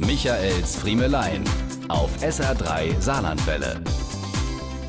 Michaels Friemelein auf SR3 Saarlandwelle.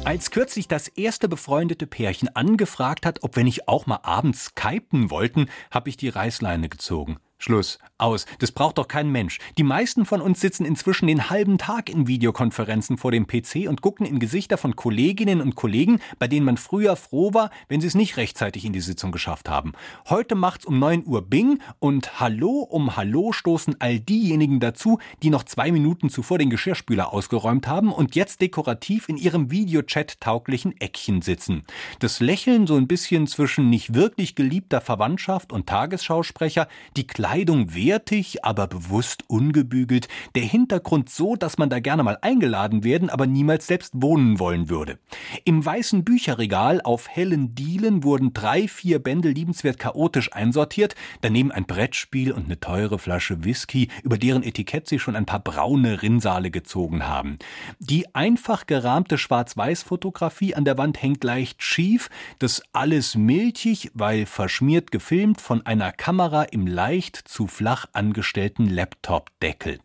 Als kürzlich das erste befreundete Pärchen angefragt hat, ob wir nicht auch mal abends skypen wollten, habe ich die Reißleine gezogen. Schluss. Aus. Das braucht doch kein Mensch. Die meisten von uns sitzen inzwischen den halben Tag in Videokonferenzen vor dem PC und gucken in Gesichter von Kolleginnen und Kollegen, bei denen man früher froh war, wenn sie es nicht rechtzeitig in die Sitzung geschafft haben. Heute macht's um 9 Uhr Bing und Hallo um Hallo stoßen all diejenigen dazu, die noch zwei Minuten zuvor den Geschirrspüler ausgeräumt haben und jetzt dekorativ in ihrem Videochat tauglichen Eckchen sitzen. Das Lächeln so ein bisschen zwischen nicht wirklich geliebter Verwandtschaft und Tagesschausprecher, die Kleidung wertig, aber bewusst ungebügelt, der Hintergrund so, dass man da gerne mal eingeladen werden, aber niemals selbst wohnen wollen würde. Im weißen Bücherregal auf hellen Dielen wurden drei, vier Bände liebenswert chaotisch einsortiert, daneben ein Brettspiel und eine teure Flasche Whisky, über deren Etikett sich schon ein paar braune Rinnsale gezogen haben. Die einfach gerahmte Schwarz-Weiß-Fotografie an der Wand hängt leicht schief, das alles milchig, weil verschmiert gefilmt von einer Kamera im leicht zu flach angestellten Laptop-Deckel.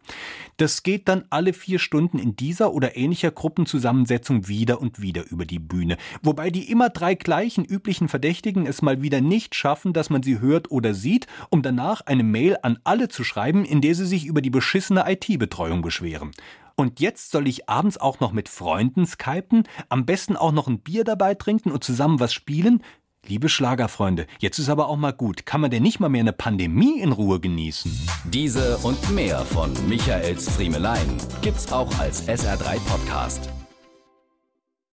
Das geht dann alle vier Stunden in dieser oder ähnlicher Gruppenzusammensetzung wieder und wieder über die Bühne. Wobei die immer drei gleichen üblichen Verdächtigen es mal wieder nicht schaffen, dass man sie hört oder sieht, um danach eine Mail an alle zu schreiben, in der sie sich über die beschissene IT-Betreuung beschweren. Und jetzt soll ich abends auch noch mit Freunden skypen, am besten auch noch ein Bier dabei trinken und zusammen was spielen? Liebe Schlagerfreunde, jetzt ist aber auch mal gut. Kann man denn nicht mal mehr eine Pandemie in Ruhe genießen? Diese und mehr von Michaels Friemelein gibt's auch als SR3 Podcast.